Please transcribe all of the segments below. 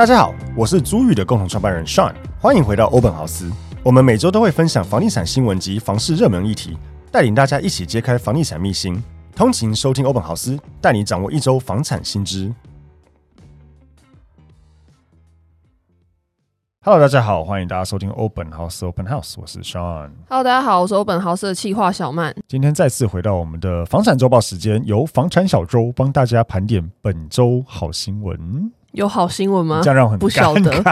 大家好，我是租宇的共同创办人 Sean，欢迎回到欧本豪斯。我们每周都会分享房地产新闻及房市热门议题，带领大家一起揭开房地产秘辛。通勤收听欧本豪斯，带你掌握一周房产新知。Hello，大家好，欢迎大家收听欧本豪斯 Open House，我是 Sean。Hello，大家好，我是欧本豪斯的企划小曼。今天再次回到我们的房产周报时间，由房产小周帮大家盘点本周好新闻。有好新闻吗？这样让我很不晓得。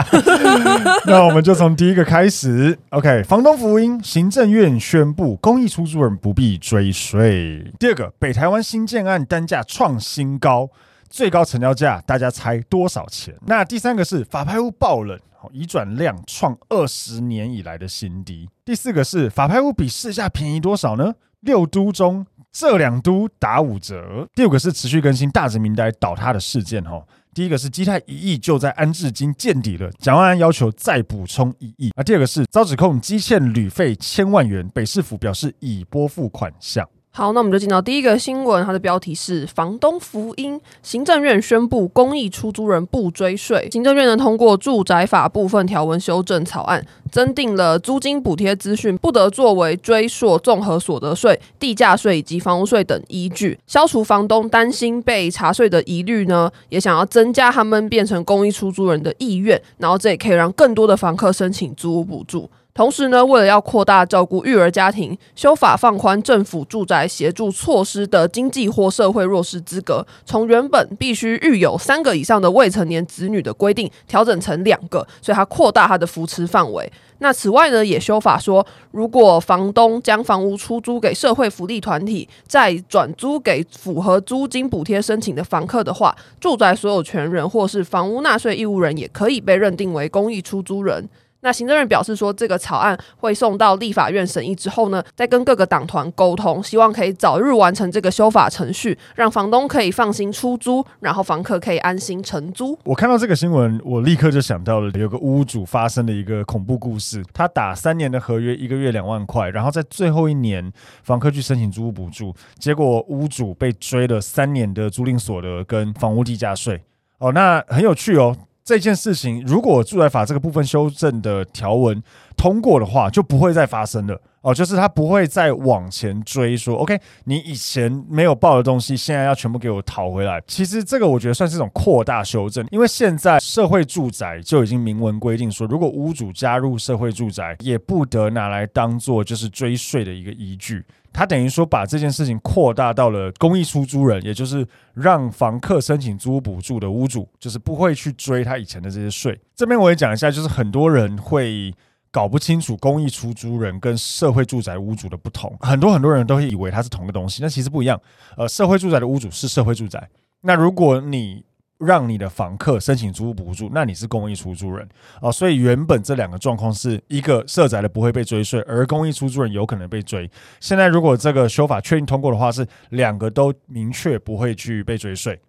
那我们就从第一个开始。OK，房东福音，行政院宣布公益出租人不必追税。第二个，北台湾新建案单价创新高，最高成交价大家猜多少钱？那第三个是法拍屋爆冷，移转量创二十年以来的新低。第四个是法拍屋比市价便宜多少呢？六都中这两都打五折。第五个是持续更新大直民宅倒塌的事件，哈。第一个是基泰一亿就在安置金见底了，蒋万安要求再补充一亿。而，第二个是遭指控积欠旅费千万元，北市府表示已拨付款项。好，那我们就进到第一个新闻，它的标题是“房东福音”。行政院宣布公益出租人不追税。行政院呢通过住宅法部分条文修正草案，增订了租金补贴资讯不得作为追溯综合所得税、地价税以及房屋税等依据，消除房东担心被查税的疑虑呢，也想要增加他们变成公益出租人的意愿，然后这也可以让更多的房客申请租屋补助。同时呢，为了要扩大照顾育儿家庭，修法放宽政府住宅协助措施的经济或社会弱势资格，从原本必须育有三个以上的未成年子女的规定，调整成两个，所以它扩大它的扶持范围。那此外呢，也修法说，如果房东将房屋出租给社会福利团体，再转租给符合租金补贴申请的房客的话，住宅所有权人或是房屋纳税义务人也可以被认定为公益出租人。那行政院表示说，这个草案会送到立法院审议之后呢，再跟各个党团沟通，希望可以早日完成这个修法程序，让房东可以放心出租，然后房客可以安心承租。我看到这个新闻，我立刻就想到了有个屋主发生的一个恐怖故事。他打三年的合约，一个月两万块，然后在最后一年，房客去申请租屋补助，结果屋主被追了三年的租赁所得跟房屋地价税。哦，那很有趣哦。这件事情，如果住宅法这个部分修正的条文通过的话，就不会再发生了哦。就是他不会再往前追说，OK，你以前没有报的东西，现在要全部给我讨回来。其实这个我觉得算是一种扩大修正，因为现在社会住宅就已经明文规定说，如果屋主加入社会住宅，也不得拿来当做就是追税的一个依据。他等于说把这件事情扩大到了公益出租人，也就是让房客申请租屋补助的屋主，就是不会去追他以前的这些税。这边我也讲一下，就是很多人会搞不清楚公益出租人跟社会住宅屋主的不同，很多很多人都会以为它是同个东西，那其实不一样。呃，社会住宅的屋主是社会住宅，那如果你让你的房客申请租屋补助，那你是公益出租人哦。所以原本这两个状况是一个社宅的不会被追税，而公益出租人有可能被追。现在如果这个修法确定通过的话，是两个都明确不会去被追税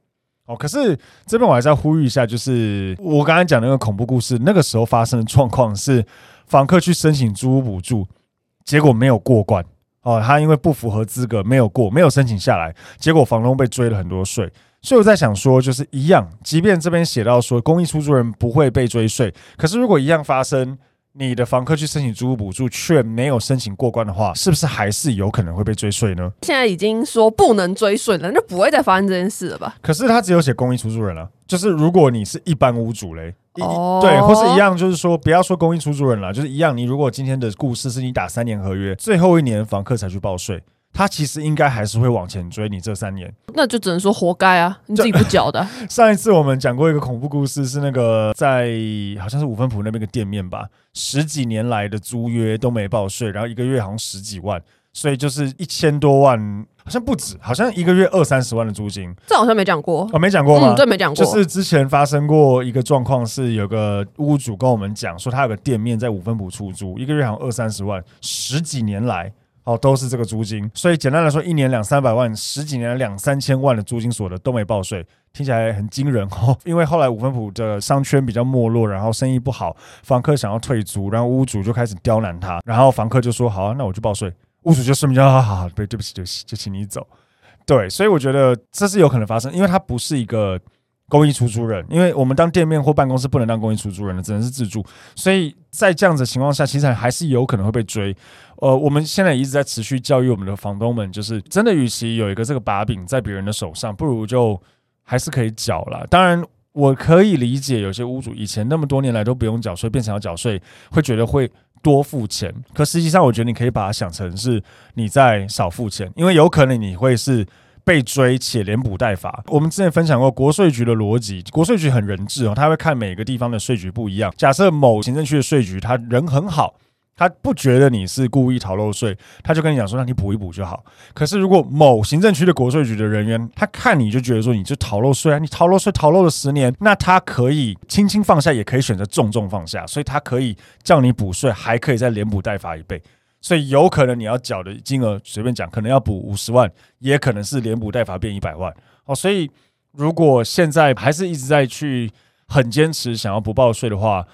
哦。可是这边我还是要呼吁一下，就是我刚才讲那个恐怖故事，那个时候发生的状况是房客去申请租屋补助，结果没有过关哦，他因为不符合资格没有过，没有申请下来，结果房东被追了很多税。所以我在想说，就是一样，即便这边写到说公益出租人不会被追税，可是如果一样发生，你的房客去申请租屋补助却没有申请过关的话，是不是还是有可能会被追税呢？现在已经说不能追税了，那就不会再发生这件事了吧？可是他只有写公益出租人了，就是如果你是一般屋主嘞，哦，对，或是一样，就是说不要说公益出租人了，就是一样，你如果今天的故事是你打三年合约，最后一年房客才去报税。他其实应该还是会往前追你这三年。那就只能说活该啊，你自己不缴的。上一次我们讲过一个恐怖故事，是那个在好像是五分埔那边的店面吧，十几年来的租约都没报税，然后一个月好像十几万，所以就是一千多万，好像不止，好像一个月二三十万的租金。这好像没讲过，哦，没讲过吗？嗯，这没讲过。就是之前发生过一个状况，是有个屋主跟我们讲说，他有个店面在五分埔出租，一个月好像二三十万，十几年来。哦，都是这个租金，所以简单来说，一年两三百万，十几年两三千万的租金所得都没报税，听起来很惊人哦。因为后来五分埔的商圈比较没落，然后生意不好，房客想要退租，然后屋主就开始刁难他，然后房客就说：“好啊，那我就报税。”屋主就顺便就好好好，对，对不起，对不起，就请你走。对，所以我觉得这是有可能发生，因为他不是一个公益出租人，因为我们当店面或办公室不能当公益出租人的，只能是自住，所以在这样子的情况下，其实还是有可能会被追。呃，我们现在一直在持续教育我们的房东们，就是真的，与其有一个这个把柄在别人的手上，不如就还是可以缴了。当然，我可以理解有些屋主以前那么多年来都不用缴税，变成要缴税，会觉得会多付钱。可实际上，我觉得你可以把它想成是你在少付钱，因为有可能你会是被追且连补带罚。我们之前分享过国税局的逻辑，国税局很人质哦，他会看每个地方的税局不一样。假设某行政区的税局他人很好。他不觉得你是故意逃漏税，他就跟你讲说，让你补一补就好。可是如果某行政区的国税局的人员，他看你就觉得说你就逃漏税啊，你逃漏税逃漏了十年，那他可以轻轻放下，也可以选择重重放下，所以他可以叫你补税，还可以再连补带罚一倍。所以有可能你要缴的金额随便讲，可能要补五十万，也可能是连补带罚变一百万。哦，所以如果现在还是一直在去很坚持想要不报税的话，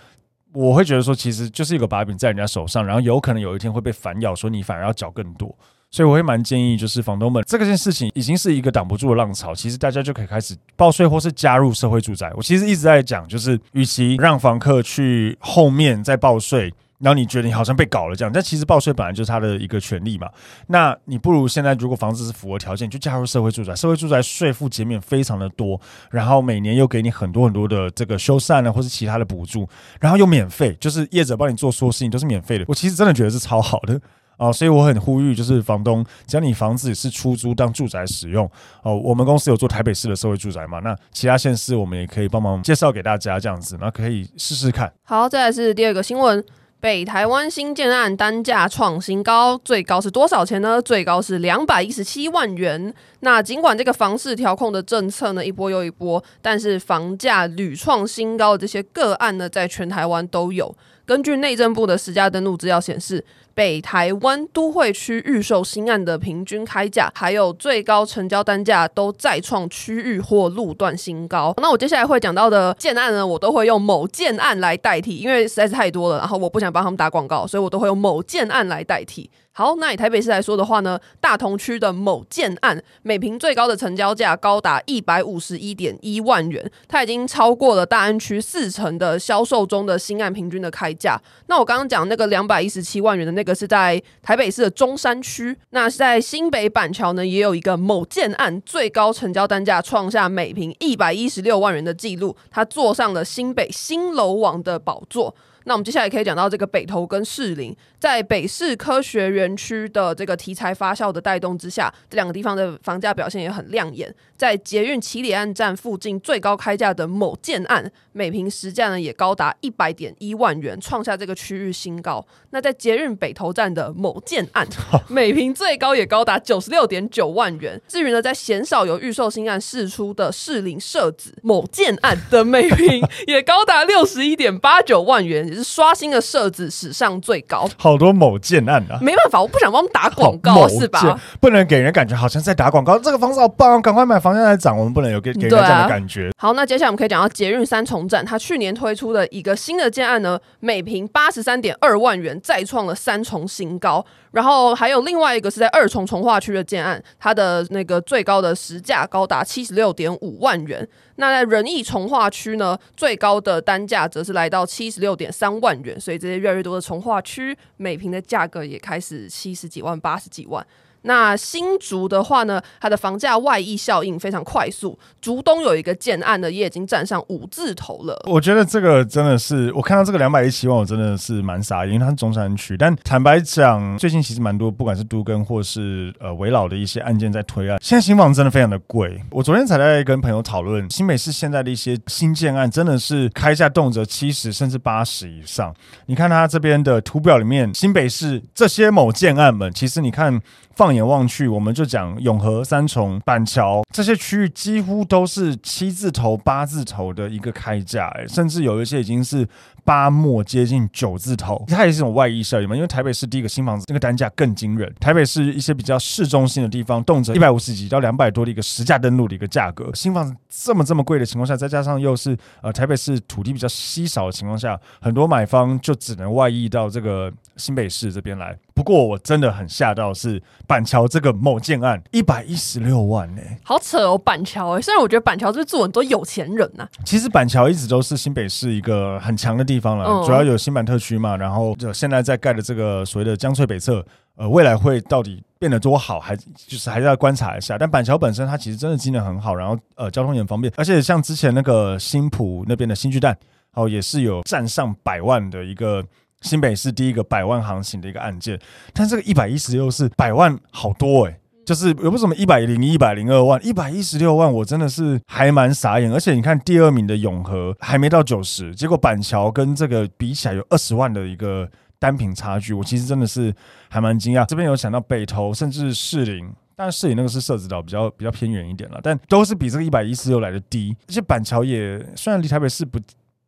我会觉得说，其实就是一个把柄在人家手上，然后有可能有一天会被反咬，说你反而要缴更多，所以我会蛮建议，就是房东们，这个件事情已经是一个挡不住的浪潮，其实大家就可以开始报税或是加入社会住宅。我其实一直在讲，就是与其让房客去后面再报税。然后你觉得你好像被搞了这样，但其实报税本来就是他的一个权利嘛。那你不如现在，如果房子是符合条件，就加入社会住宅。社会住宅税负减免非常的多，然后每年又给你很多很多的这个修缮呢，或是其他的补助，然后又免费，就是业者帮你做所有事情都是免费的。我其实真的觉得是超好的啊、所以我很呼吁，就是房东，只要你房子是出租当住宅使用哦、我们公司有做台北市的社会住宅嘛，那其他县市我们也可以帮忙介绍给大家这样子，那可以试试看。好，再来是第二个新闻。北台湾新建案单价创新高，最高是多少钱呢？最高是两百一十七万元。那尽管这个房市调控的政策呢，一波又一波，但是房价屡创新高的这些个案呢，在全台湾都有。根据内政部的实价登录资料显示，北台湾都会区预售新案的平均开价，还有最高成交单价都再创区域或路段新高。那我接下来会讲到的建案呢，我都会用某建案来代替，因为实在是太多了，然后我不想帮他们打广告，所以我都会用某建案来代替。好，那以台北市来说的话呢，大同区的某建案，每坪最高的成交价高达一百五十一点一万元，它已经超过了大安区四成的销售中的新案平均的开价。那我刚刚讲那个两百一十七万元的那个是在台北市的中山区，那是在新北板桥呢，也有一个某建案，最高成交单价创下每平一百一十六万元的记录，它坐上了新北新楼王的宝座。那我们接下来可以讲到这个北投跟士林，在北市科学园区的这个题材发酵的带动之下，这两个地方的房价表现也很亮眼。在捷运唭里岸站附近最高开价的某建案，每平实价呢也高达一百点一万元，创下这个区域新高。那在捷运北投站的某建案，每平最高也高达九十六点九万元。至于呢，在鲜少有预售新案释出的士林社子某建案的每平也高达六十一点八九万元。是刷新了设置史上最高，好多某建案啊！没办法，我不想帮打广告，是吧？不能给人感觉好像在打广告。这个房子好棒，赶快买房价在涨。我们不能有给给人这样的感觉。好，那接下来我们可以讲到捷运三重站，它去年推出的一个新的建案呢，每平八十三点二万元，再创了三重新高。然后还有另外一个是在二重重化区的建案，它的那个最高的实价高达七十六点五万元。那在仁义重化区呢，最高的单价则是来到七十六点三万元。所以这些越来越多的重化区，每平的价格也开始七十几万、八十几万。那新竹的话呢，它的房价外溢效应非常快速，竹东有一个建案呢，也已经站上五字头了。我觉得这个真的是，我看到这个两百一十七万，我真的是蛮傻，因为它是中山区。但坦白讲，最近其实蛮多，不管是都跟或是呃围老的一些案件在推案，现在新房真的非常的贵。我昨天才在跟朋友讨论，新北市现在的一些新建案，真的是开价动辄七十甚至八十以上。你看它这边的图表里面，新北市这些某建案们，其实你看。放眼望去，我们就讲永和、三重、板桥这些区域，几乎都是七字头、八字头的一个开价，甚至有一些已经是八末接近九字头。它也是一种外溢效应嘛，因为台北市第一个新房子那个单价更惊人，台北市一些比较市中心的地方，动辄一百五十几到两百多的一个实价登录的一个价格。新房子这么这么贵的情况下，再加上又是呃台北市土地比较稀少的情况下，很多买方就只能外溢到这个新北市这边来。不过我真的很吓到，是板桥这个某建案一百一十六万呢、欸，好扯哦！板桥哎，虽然我觉得板桥是住很多有钱人呐、啊，其实板桥一直都是新北市一个很强的地方了，嗯、主要有新版特区嘛，然后就现在在盖的这个所谓的江翠北侧，呃，未来会到底变得多好，还就是还是要观察一下。但板桥本身它其实真的机能很好，然后呃交通也很方便，而且像之前那个新浦那边的新巨蛋，哦，也是有站上百万的一个。新北市第一个百万行情的一个案件，但这个一百一十六是百万好多哎、欸，就是有不什么一百零一百零二万，一百一十六万，我真的是还蛮傻眼。而且你看第二名的永和还没到九十，结果板桥跟这个比起来有二十万的一个单品差距，我其实真的是还蛮惊讶。这边有想到北投，甚至士林，但士林那个是社子岛比较比较偏远一点了，但都是比这个一百一十六来的低。而且板桥也虽然离台北市不。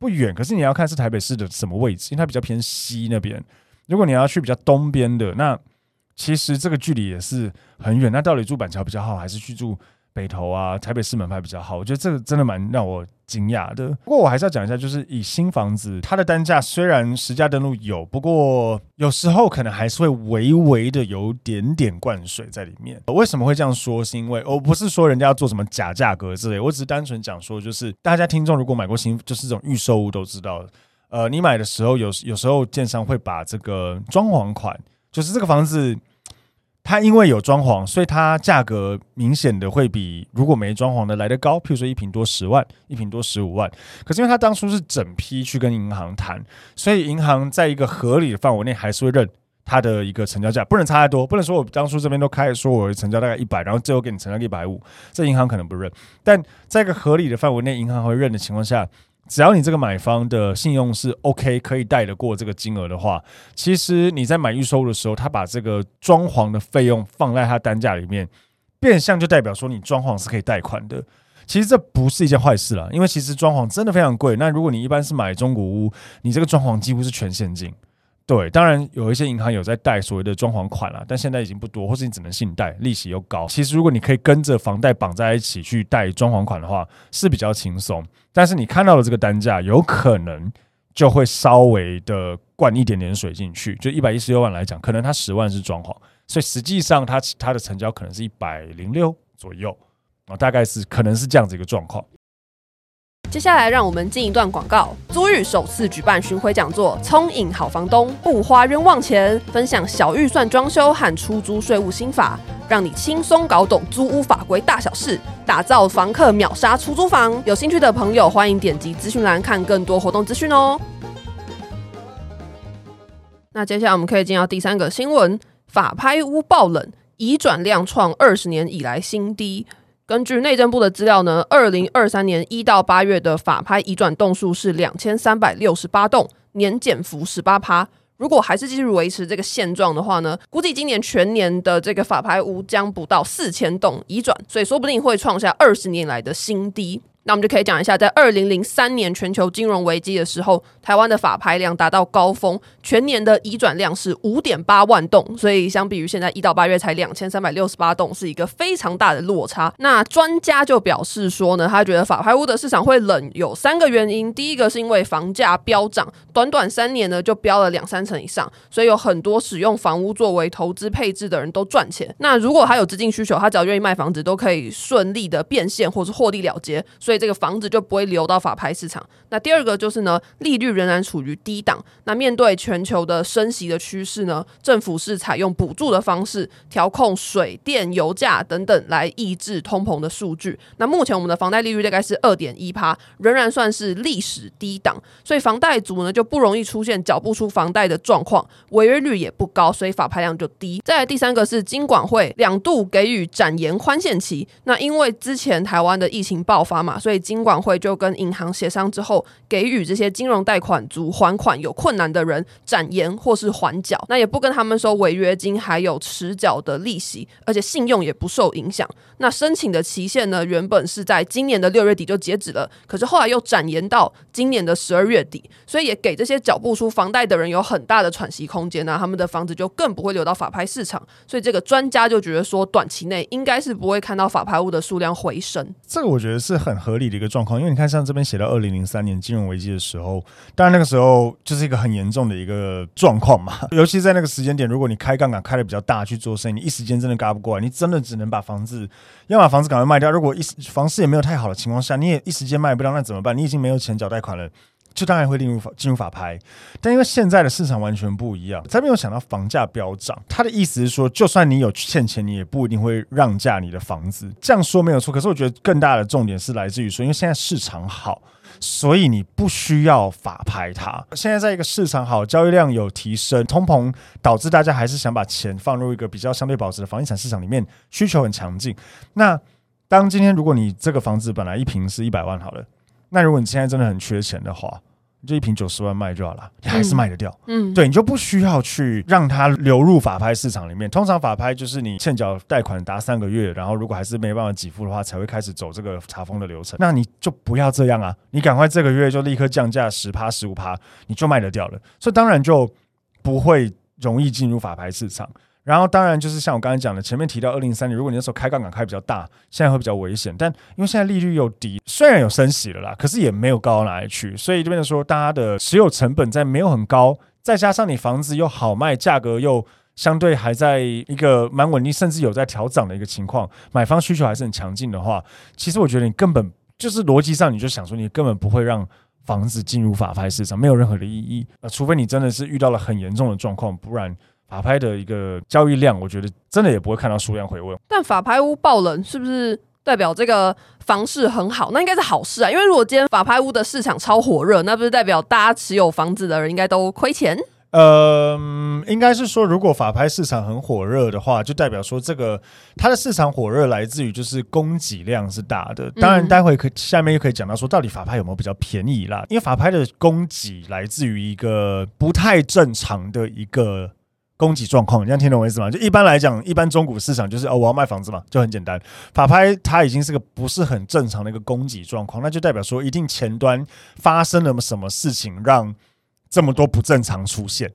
不远，可是你要看是台北市的什么位置，因为它比较偏西那边。如果你要去比较东边的，那其实这个距离也是很远。那到底住板桥比较好，还是去住北投啊？台北市门牌比较好？我觉得这个真的蛮让我惊讶的，不过我还是要讲一下，就是以新房子，它的单价虽然实价登录有，不过有时候可能还是会微微的有点点灌水在里面。为什么会这样说？是因为我不是说人家要做什么假价格之类，我只是单纯讲说，就是大家听众如果买过新，就是这种预售屋都知道，呃，你买的时候有有时候建商会把这个装潢款，就是这个房子。它因为有装潢，所以它价格明显的会比如果没装潢的来得高。譬如说一平多十万，一平多十五万。可是因为它当初是整批去跟银行谈，所以银行在一个合理的范围内还是会认它的一个成交价，不能差太多。不能说我当初这边都开始说我成交大概一百，然后最后给你成交一百五，这银行可能不认。但在一个合理的范围内，银行会认的情况下。只要你这个买方的信用是 OK，可以贷得过这个金额的话，其实你在买预售的时候，他把这个装潢的费用放在他单价里面，变相就代表说你装潢是可以贷款的。其实这不是一件坏事啦，因为其实装潢真的非常贵。那如果你一般是买中国屋，你这个装潢几乎是全现金。对，当然有一些银行有在贷所谓的装潢款了，但现在已经不多，或是你只能信贷，利息又高。其实如果你可以跟着房贷绑在一起去贷装潢款的话，是比较轻松。但是你看到的这个单价，有可能就会稍微的灌一点点水进去。就一百一十六万来讲，可能它十万是装潢，所以实际上它它的成交可能是一百零六左右啊，大概是可能是这样子一个状况。接下来，让我们进一段广告。租寓首次举办巡回讲座，聪颖好房东不花冤枉钱，分享小预算装修和出租税务心法，让你轻松搞懂租屋法规大小事，打造房客秒杀出租房。有兴趣的朋友，欢迎点击资讯栏看更多活动资讯哦。那接下来我们可以进到第三个新闻：法拍屋爆冷，移转量创二十年以来新低。根据内政部的资料呢，二零二三年一到八月的法拍移转栋数是两千三百六十八栋，年减幅十八趴。如果还是继续维持这个现状的话呢，估计今年全年的这个法拍屋将不到四千栋移转，所以说不定会创下二十年来的新低。那我们就可以讲一下，在二零零三年全球金融危机的时候，台湾的法拍量达到高峰，全年的移转量是五点八万栋，所以相比于现在一到八月才两千三百六十八栋，是一个非常大的落差。那专家就表示说呢，他觉得法拍屋的市场会冷有三个原因，第一个是因为房价飙涨，短短三年呢就飙了两三成以上，所以有很多使用房屋作为投资配置的人都赚钱。那如果他有资金需求，他只要愿意卖房子，都可以顺利的变现或是获利了结，所以。这个房子就不会流到法拍市场。那第二个就是呢，利率仍然处于低档。那面对全球的升息的趋势呢，政府是采用补助的方式调控水电、油价等等来抑制通膨的数据。那目前我们的房贷利率大概是二点一趴，仍然算是历史低档，所以房贷族呢就不容易出现缴不出房贷的状况，违约率也不高，所以法拍量就低。再来第三个是金管会两度给予展延宽限期。那因为之前台湾的疫情爆发嘛，所以金管会就跟银行协商之后，给予这些金融贷款族还款有困难的人展延或是缓缴，那也不跟他们收违约金，还有迟缴的利息，而且信用也不受影响。那申请的期限呢，原本是在今年的六月底就截止了，可是后来又展延到今年的十二月底，所以也给这些缴不出房贷的人有很大的喘息空间，那他们的房子就更不会流到法拍市场。所以这个专家就觉得说，短期内应该是不会看到法拍物的数量回升。这个我觉得是很合理的一个状况，因为你看像这边写到二零零三年金融危机的时候，当然那个时候就是一个很严重的一个状况嘛，尤其在那个时间点，如果你开杠杆开的比较大去做生意，你一时间真的嘎不过来，你真的只能把房子。要把房子赶快卖掉。如果一房市也没有太好的情况下，你也一时间卖不掉，那怎么办？你已经没有钱缴贷款了，就当然会进入法进入法拍。但因为现在的市场完全不一样，才没有想到房价飙涨。他的意思是说，就算你有欠钱，你也不一定会让价你的房子。这样说没有错，可是我觉得更大的重点是来自于说，因为现在市场好。所以你不需要法拍它。现在在一个市场好，交易量有提升，通膨导致大家还是想把钱放入一个比较相对保值的房地产市场里面，需求很强劲。那当今天如果你这个房子本来一平是一百万好了，那如果你现在真的很缺钱的话，就一瓶九十万卖就好了，你还是卖得掉。嗯，对，你就不需要去让它流入法拍市场里面。通常法拍就是你欠缴贷款达三个月，然后如果还是没办法给付的话，才会开始走这个查封的流程。那你就不要这样啊，你赶快这个月就立刻降价十趴十五趴，你就卖得掉了。所以当然就不会容易进入法拍市场。然后当然就是像我刚才讲的，前面提到二零三年，如果你那时候开杠杆开比较大，现在会比较危险。但因为现在利率又低，虽然有升息了啦，可是也没有高到哪里去，所以这边的说，大家的持有成本在没有很高，再加上你房子又好卖，价格又相对还在一个蛮稳定，甚至有在调涨的一个情况，买方需求还是很强劲的话，其实我觉得你根本就是逻辑上你就想说，你根本不会让房子进入法拍市场，没有任何的意义。呃，除非你真的是遇到了很严重的状况，不然。法拍的一个交易量，我觉得真的也不会看到数量回温。但法拍屋爆冷是不是代表这个房市很好？那应该是好事啊，因为如果今天法拍屋的市场超火热，那不是代表大家持有房子的人应该都亏钱？呃，应该是说，如果法拍市场很火热的话，就代表说这个它的市场火热来自于就是供给量是大的。当然，待会可下面又可以讲到说，到底法拍有没有比较便宜啦？因为法拍的供给来自于一个不太正常的一个。供给状况，你这样听懂我意思吗？就一般来讲，一般中古市场就是哦，我要卖房子嘛，就很简单。法拍它已经是个不是很正常的一个供给状况，那就代表说一定前端发生了什么事情，让这么多不正常出现。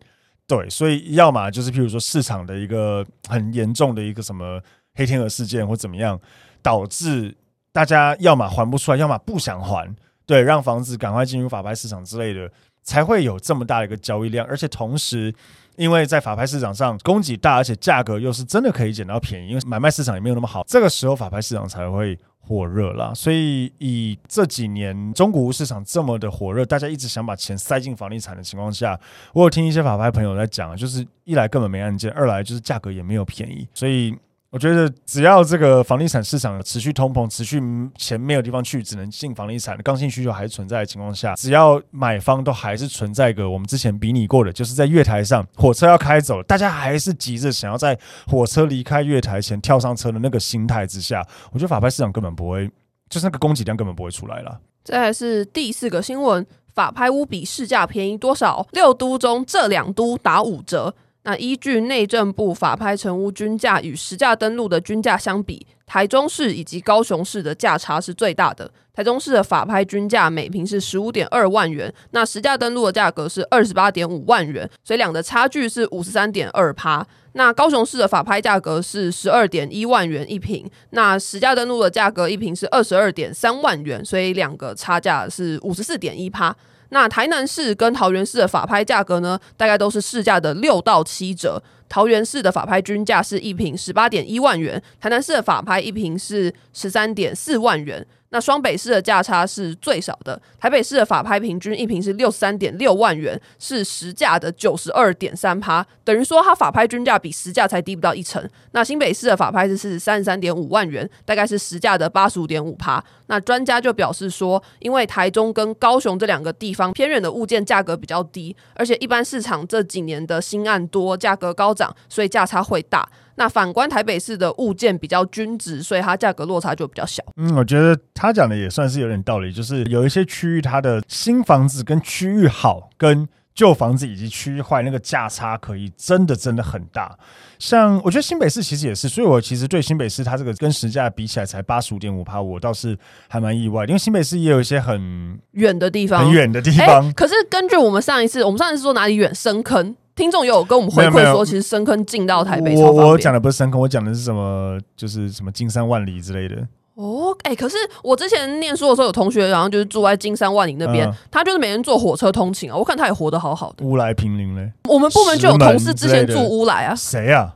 对，所以要么就是譬如说市场的一个很严重的一个什么黑天鹅事件或怎么样，导致大家要么还不出来，要么不想还，对，让房子赶快进入法拍市场之类的，才会有这么大的一个交易量，而且同时。因为在法拍市场上供给大，而且价格又是真的可以捡到便宜，因为买卖市场也没有那么好，这个时候法拍市场才会火热啦。所以以这几年中古屋市场这么的火热，大家一直想把钱塞进房地产的情况下，我有听一些法拍朋友在讲，就是一来根本没案件，二来就是价格也没有便宜，所以。我觉得只要这个房地产市场持续通膨，持续钱没有地方去，只能进房地产，刚性需求还是存在的情况下，只要买方都还是存在一个我们之前比拟过的，就是在月台上火车要开走了，大家还是急着想要在火车离开月台前跳上车的那个心态之下，我觉得法拍市场根本不会，就是那个供给量根本不会出来了。这还是第四个新闻，法拍屋比市价便宜多少？六都中这两都打五折。那依据内政部法拍成屋均价与实价登录的均价相比，台中市以及高雄市的价差是最大的。台中市的法拍均价每平是十五点二万元，那实价登录的价格是二十八点五万元，所以两的差距是五十三点二趴。那高雄市的法拍价格是十二点一万元一平，那实价登录的价格一平是二十二点三万元，所以两个差价是五十四点一趴。那台南市跟桃园市的法拍价格呢，大概都是市价的六到七折。桃园市的法拍均价是一瓶十八点一万元，台南市的法拍一瓶是十三点四万元。那双北市的价差是最少的，台北市的法拍平均一坪是六十三点六万元，是实价的九十二点三趴，等于说它法拍均价比实价才低不到一成。那新北市的法拍是三十三点五万元，大概是实价的八十五点五趴。那专家就表示说，因为台中跟高雄这两个地方偏远的物件价格比较低，而且一般市场这几年的新案多，价格高涨，所以价差会大。那反观台北市的物件比较均值，所以它价格落差就比较小。嗯，我觉得他讲的也算是有点道理，就是有一些区域它的新房子跟区域好，跟旧房子以及区域坏，那个价差可以真的真的很大。像我觉得新北市其实也是，所以我其实对新北市它这个跟实价比起来才八十五点五趴，我倒是还蛮意外，因为新北市也有一些很远的地方，很远的地方。可是根据我们上一次，我们上一次说哪里远？深坑。听众有跟我们回馈说，其实深坑进到台北。我我讲的不是深坑，我讲的是什么？就是什么金山万里之类的。哦，哎、欸，可是我之前念书的时候，有同学然后就是住在金山万里那边，嗯、他就是每天坐火车通勤啊。我看他也活得好好的。乌来平林嘞，我们部门就有同事之前住乌来啊。谁啊？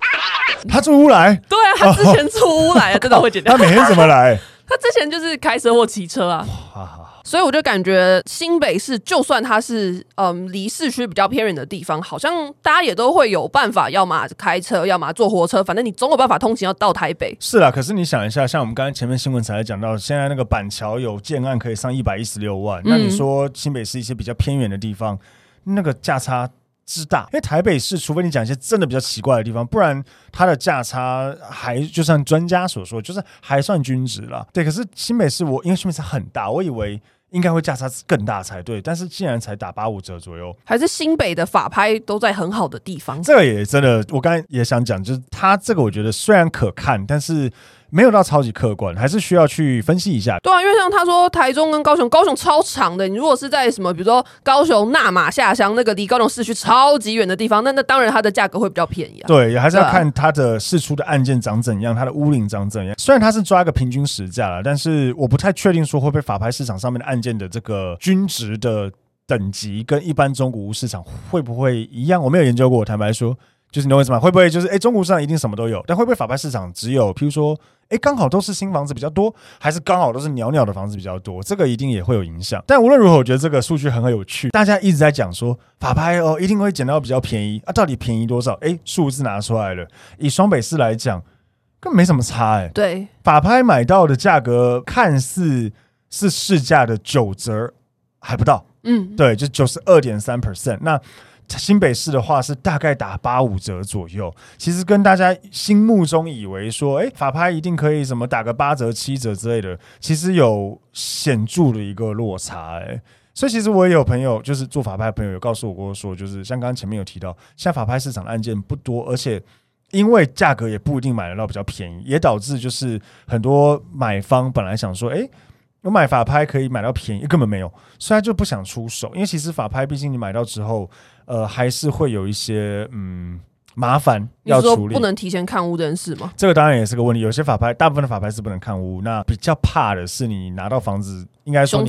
他住乌来？对啊，他之前住乌来啊，真的会剪掉。他每天怎么来？他之前就是开车或骑车啊。所以我就感觉新北市，就算它是嗯离市区比较偏远的地方，好像大家也都会有办法，要么开车，要么坐火车，反正你总有办法通勤要到台北。是啦，可是你想一下，像我们刚才前面新闻才讲到，现在那个板桥有建案可以上一百一十六万，嗯、那你说新北市一些比较偏远的地方，那个价差之大，因为台北市，除非你讲一些真的比较奇怪的地方，不然它的价差还就像专家所说，就是还算均值了。对，可是新北市我因为新北市很大，我以为。应该会价差更大才对，但是竟然才打八五折左右，还是新北的法拍都在很好的地方。这个也真的，我刚才也想讲，就是它这个我觉得虽然可看，但是。没有到超级客观，还是需要去分析一下。对啊，因为像他说台中跟高雄，高雄超长的。你如果是在什么，比如说高雄纳马下乡那个离高雄市区超级远的地方，那那当然它的价格会比较便宜啊。对，也还是要看它的释出的案件长怎样，它的屋龄长怎样。虽然它是抓一个平均实价了，但是我不太确定说会不会法拍市场上面的案件的这个均值的等级跟一般中古屋市场会不会一样？我没有研究过，坦白说。就是你懂我意思吗？会不会就是哎，中国市场一定什么都有，但会不会法拍市场只有，譬如说，哎，刚好都是新房子比较多，还是刚好都是鸟鸟的房子比较多？这个一定也会有影响。但无论如何，我觉得这个数据很很有趣。大家一直在讲说法拍哦，一定会捡到比较便宜啊，到底便宜多少？哎，数字拿出来了，以双北市来讲，根本没什么差哎。对，法拍买到的价格看似是市价的九折，还不到。嗯，对，就九十二点三 percent。那新北市的话是大概打八五折左右，其实跟大家心目中以为说，哎，法拍一定可以什么打个八折、七折之类的，其实有显著的一个落差，哎，所以其实我也有朋友，就是做法拍的朋友，有告诉我过说，就是像刚刚前面有提到，现在法拍市场的案件不多，而且因为价格也不一定买得到比较便宜，也导致就是很多买方本来想说，哎。我买法拍可以买到便宜，根本没有，所以他就不想出手，因为其实法拍毕竟你买到之后，呃，还是会有一些嗯麻烦要处理。不能提前看屋这件事吗？这个当然也是个问题。有些法拍，大部分的法拍是不能看屋。那比较怕的是你拿到房子，应该说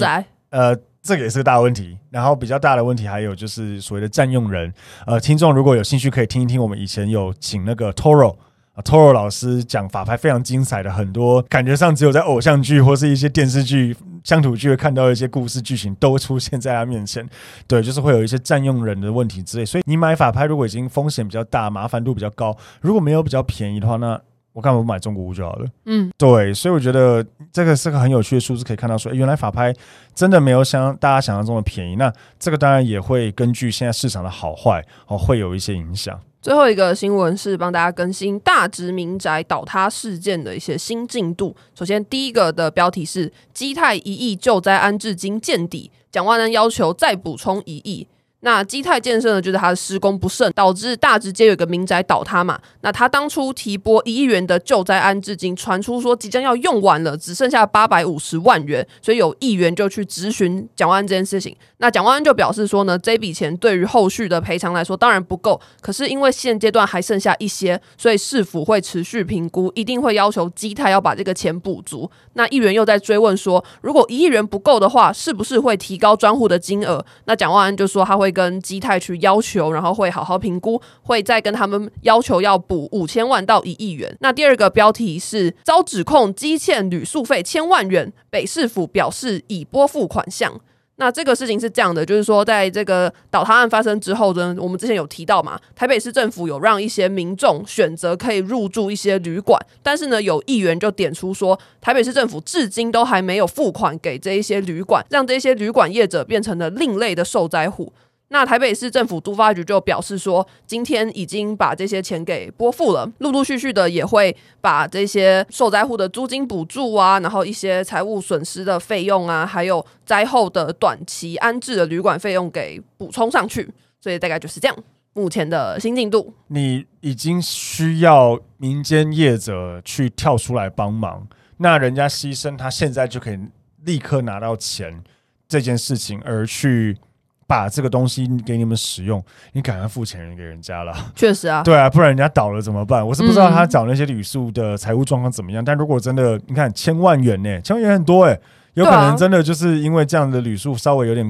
呃，这个也是个大问题。然后比较大的问题还有就是所谓的占用人。呃，听众如果有兴趣，可以听一听我们以前有请那个 Toro。Toro 老师讲法拍非常精彩的，很多感觉上只有在偶像剧或是一些电视剧、乡土剧会看到的一些故事剧情都出现在他面前。对，就是会有一些占用人的问题之类。所以你买法拍，如果已经风险比较大、麻烦度比较高，如果没有比较便宜的话，那我干嘛不买中国屋就好了？嗯，对。所以我觉得这个是个很有趣的数字，可以看到说，欸，原来法拍真的没有像大家想象中的便宜。那这个当然也会根据现在市场的好坏哦，会有一些影响。最后一个新闻是帮大家更新大直民宅倒塌事件的一些新进度。首先，第一个的标题是基泰一亿救灾安置金见底，蒋万安要求再补充一亿。那基泰建设呢，就是它的施工不慎，导致大直街有一个民宅倒塌嘛。那他当初提拨一亿元的救灾安置金，传出说即将要用完了，只剩下八百五十万元，所以有议员就去质询蒋万安这件事情。那蒋万安就表示说呢，这笔钱对于后续的赔偿来说当然不够，可是因为现阶段还剩下一些，所以市府会持续评估，一定会要求基泰要把这个钱补足。那议员又在追问说，如果一亿元不够的话，是不是会提高专户的金额？那蒋万安就说他会。跟基泰去要求，然后会好好评估，会再跟他们要求要补五千万到一亿元。那第二个标题是遭指控积欠旅宿费千万元，北市府表示已拨付款项。那这个事情是这样的，就是说，在这个倒塌案发生之后呢，我们之前有提到嘛，台北市政府有让一些民众选择可以入住一些旅馆，但是呢，有议员就点出说，台北市政府至今都还没有付款给这一些旅馆，让这些旅馆业者变成了另类的受灾户。那台北市政府都发局就表示说，今天已经把这些钱给拨付了，陆陆续续的也会把这些受灾户的租金补助啊，然后一些财务损失的费用啊，还有灾后的短期安置的旅馆费用给补充上去。所以大概就是这样，目前的新进度。你已经需要民间业者去跳出来帮忙，那人家牺牲他现在就可以立刻拿到钱这件事情而去。把这个东西给你们使用，你赶快付钱给人家了。确实啊，对啊，不然人家倒了怎么办？我是不知道他找那些旅宿的财务状况怎么样。嗯、但如果真的，你看千万元呢，千万元很多哎，有可能真的就是因为这样的旅宿稍微有点，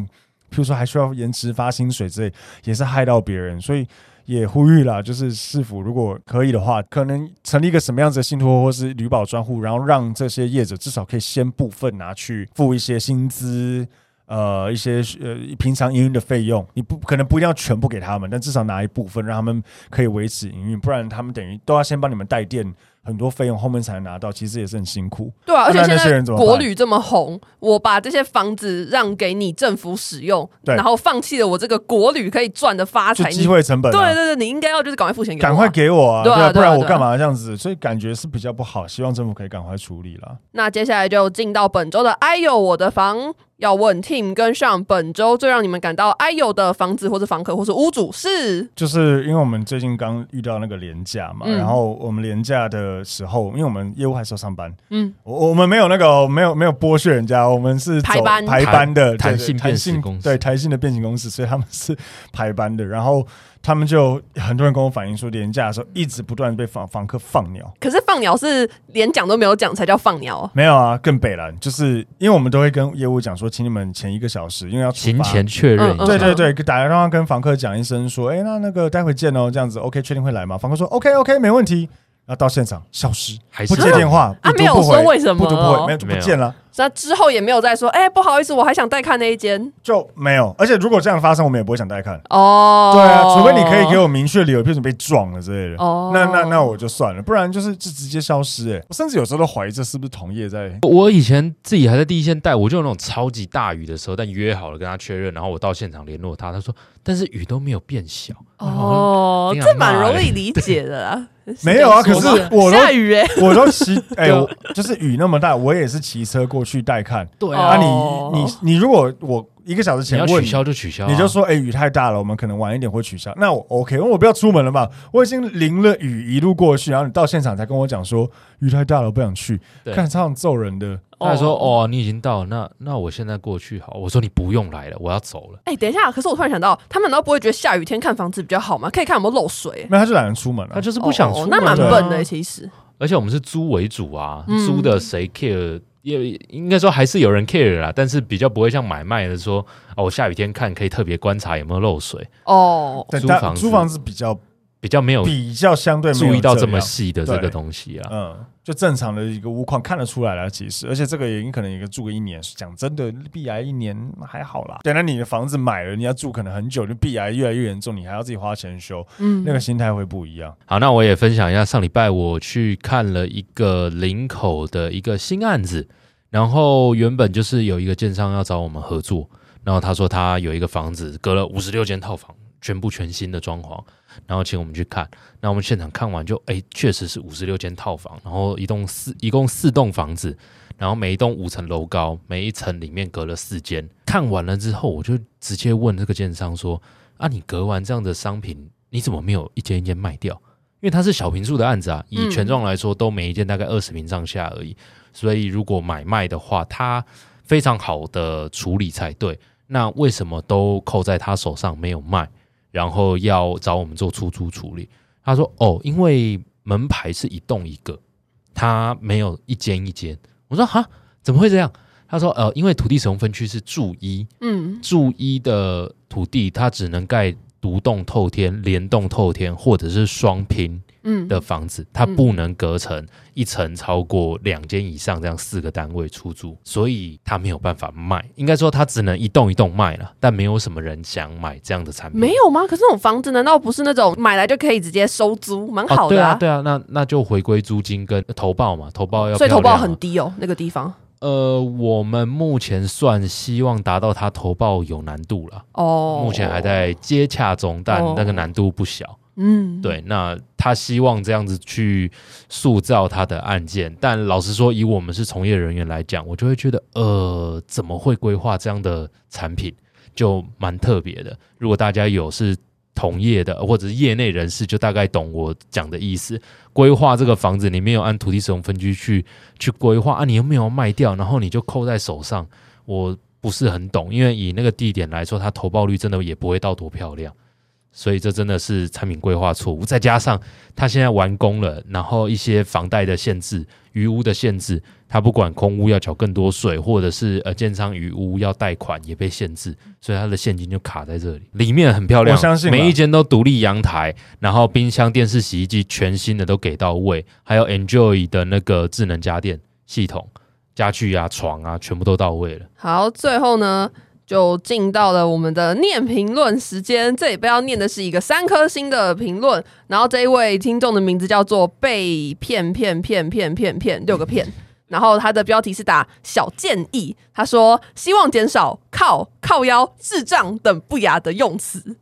譬如说还需要延迟发薪水之类，也是害到别人。所以也呼吁啦，就是市府如果可以的话，可能成立一个什么样子的信托或是旅保专户，然后让这些业者至少可以先部分拿去付一些薪资。呃，一些呃平常营运的费用，你不可能不一定要全部给他们，但至少拿一部分让他们可以维持营运，不然他们等于都要先帮你们带电很多费用，后面才能拿到，其实也是很辛苦。对啊，而且现在国旅这么红，我把这些房子让给你政府使用，对然后放弃了我这个国旅可以赚的发财机会成本、啊。对对对，你应该要就是赶快付钱给我、啊，赶快给我啊，对啊，不然我干嘛这样子？所以感觉是比较不好，希望政府可以赶快处理了。那接下来就进到本周的哎呦我的房。要问 Team 跟上本周最让你们感到哎呦的房子或者房客或是屋主是，就是因为我们最近刚遇到那个廉价嘛，嗯、然后我们廉价的时候，因为我们业务还是要上班，嗯，我我们没有那个没有没有剥削人家，我们是排班。排班的弹性变形公司，对弹性的变形公司，所以他们是排班的，然后。他们就很多人跟我反映说，廉价的时候一直不断被房房客放鸟。可是放鸟是连讲都没有讲才叫放鸟。没有啊，更北了，就是因为我们都会跟业务讲说，请你们前一个小时，因为要提前确认一下。对对对，打个电话跟房客讲一声说，哎、欸，那那个待会见哦，这样子，OK，确定会来吗？房客说 OK OK，没问题。然后到现场消失，还是不接电话，啊，没有说为什么，不读不回，没有就不见了。那之后也没有再说，哎，不好意思，我还想带看那一间，就没有。而且如果这样发生，我们也不会想带看。哦，对啊，除非你可以给我明确理由，譬如说被撞了之类的。哦，那那那我就算了，不然就是就直接消失。哎，我甚至有时候都怀疑这是不是同业在。我以前自己还在第一线带，我就有那种超级大雨的时候，但约好了跟他确认，然后我到现场联络他，他说，但是雨都没有变小。哦，这蛮容易理解的啦。没有啊，可是我都下雨哎，我都骑 哎，就是雨那么大，我也是骑车过去带看。对啊，你你你如果我一个小时前问你要取消就取消，你就说哎，雨太大了，我们可能晚一点会取消。那我 OK，因为我不要出门了嘛，我已经淋了雨一路过去，然后你到现场才跟我讲说雨太大了，我不想去，看超想揍人的。他说哦，你已经到了，那那我现在过去好。我说你不用来了，我要走了。哎，等一下，可是我突然想到，他们难道不会觉得下雨天看房子比较好吗？可以看有没有漏水。没有，他就懒得出门了，他就是不想出门。那蛮笨的，其实。而且我们是租为主啊，租的谁 care？也应该说还是有人 care 啦，但是比较不会像买卖的说哦，我下雨天看可以特别观察有没有漏水。哦，租房租房子比较。比较没有比较相对注意到这么细的这个东西啊，嗯，就正常的一个屋况看得出来了，其实，而且这个也你可能一个住个一年，讲真的，壁癌一年还好啦。等到你的房子买了，你要住可能很久，就壁癌越来越严重，你还要自己花钱修，嗯，那个心态会不一样。好，那我也分享一下，上礼拜我去看了一个林口的一个新案子，然后原本就是有一个建商要找我们合作，然后他说他有一个房子隔了五十六间套房，全部全新的装潢。然后请我们去看，那我们现场看完就哎，确实是五十六间套房，然后一栋四一共四栋房子，然后每一栋五层楼高，每一层里面隔了四间。看完了之后，我就直接问这个建商说：“啊，你隔完这样的商品，你怎么没有一间一间卖掉？因为它是小平数的案子啊，以权状来说，都每一间大概二十平上下而已。所以如果买卖的话，它非常好的处理才对。那为什么都扣在他手上没有卖？”然后要找我们做出租处理，他说：“哦，因为门牌是一栋一个，他没有一间一间。”我说：“哈，怎么会这样？”他说呃，因为土地使用分区是住一，嗯，住一的土地它只能盖独栋透天、连栋透天或者是双拼。嗯的房子，它不能隔成一层超过两间以上这样四个单位出租，所以它没有办法卖。应该说它只能一栋一栋卖了，但没有什么人想买这样的产品。没有吗？可是那种房子难道不是那种买来就可以直接收租，蛮好的啊？哦、对啊，对啊，那那就回归租金跟投报嘛，投报要、啊、所以投报很低哦，那个地方。呃，我们目前算希望达到它投报有难度了哦，目前还在接洽中，但那个难度不小。嗯，对，那他希望这样子去塑造他的案件，但老实说，以我们是从业人员来讲，我就会觉得，呃，怎么会规划这样的产品，就蛮特别的。如果大家有是同业的或者是业内人士，就大概懂我讲的意思。规划这个房子，你没有按土地使用分区去去规划啊，你又没有卖掉，然后你就扣在手上，我不是很懂。因为以那个地点来说，它投报率真的也不会到多漂亮。所以这真的是产品规划错误，再加上他现在完工了，然后一些房贷的限制、余屋的限制，他不管空屋要缴更多税，或者是呃建商余屋要贷款也被限制，所以他的现金就卡在这里。里面很漂亮，我相信每一间都独立阳台，然后冰箱、电视、洗衣机全新的都给到位，还有 Enjoy 的那个智能家电系统、家具啊、床啊，全部都到位了。好，最后呢？就进到了我们的念评论时间，这里不要念的是一个三颗星的评论，然后这一位听众的名字叫做被骗骗骗骗骗骗六个骗，然后他的标题是打小建议，他说希望减少靠靠腰智障等不雅的用词。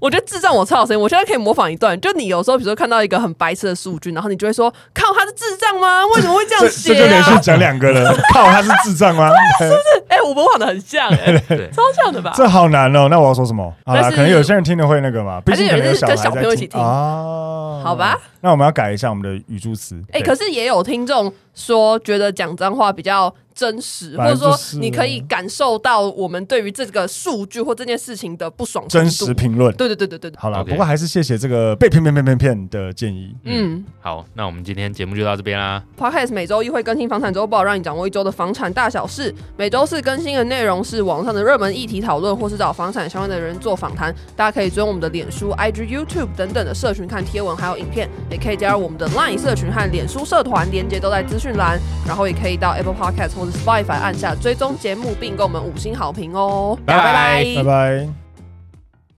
我觉得智障我超好声音，我现在可以模仿一段。就你有时候，比如说看到一个很白痴的数据，然后你就会说：“靠，他是智障吗？为什么会这样写、啊？”这就连续讲两个了，靠，他是智障吗？是不是？哎、欸，我模仿的很像、欸，哎，超像的吧？这好难哦。那我要说什么？好啦，可能有些人听的会那个嘛，毕竟可能有小跟小朋友一起听啊。好吧，那我们要改一下我们的语助词。哎、欸，可是也有听众说，觉得讲脏话比较。真实，或者说你可以感受到我们对于这个数据或这件事情的不爽。真实评论，对对对对对。好了，不过还是谢谢这个被骗骗骗骗骗的建议。嗯，好，那我们今天节目就到这边啦。Podcast 每周一会更新房产周报，让你掌握一周的房产大小事。每周四更新的内容是网上的热门议题讨论，或是找房产相关的人做访谈。大家可以追踪我们的脸书、IG、YouTube 等等的社群看贴文，还有影片，也可以加入我们的 Line 社群和脸书社团，连接都在资讯栏。然后也可以到 Apple Podcast 或者 Spotify 按下。追踪节目，并给我们五星好评哦！拜拜拜拜。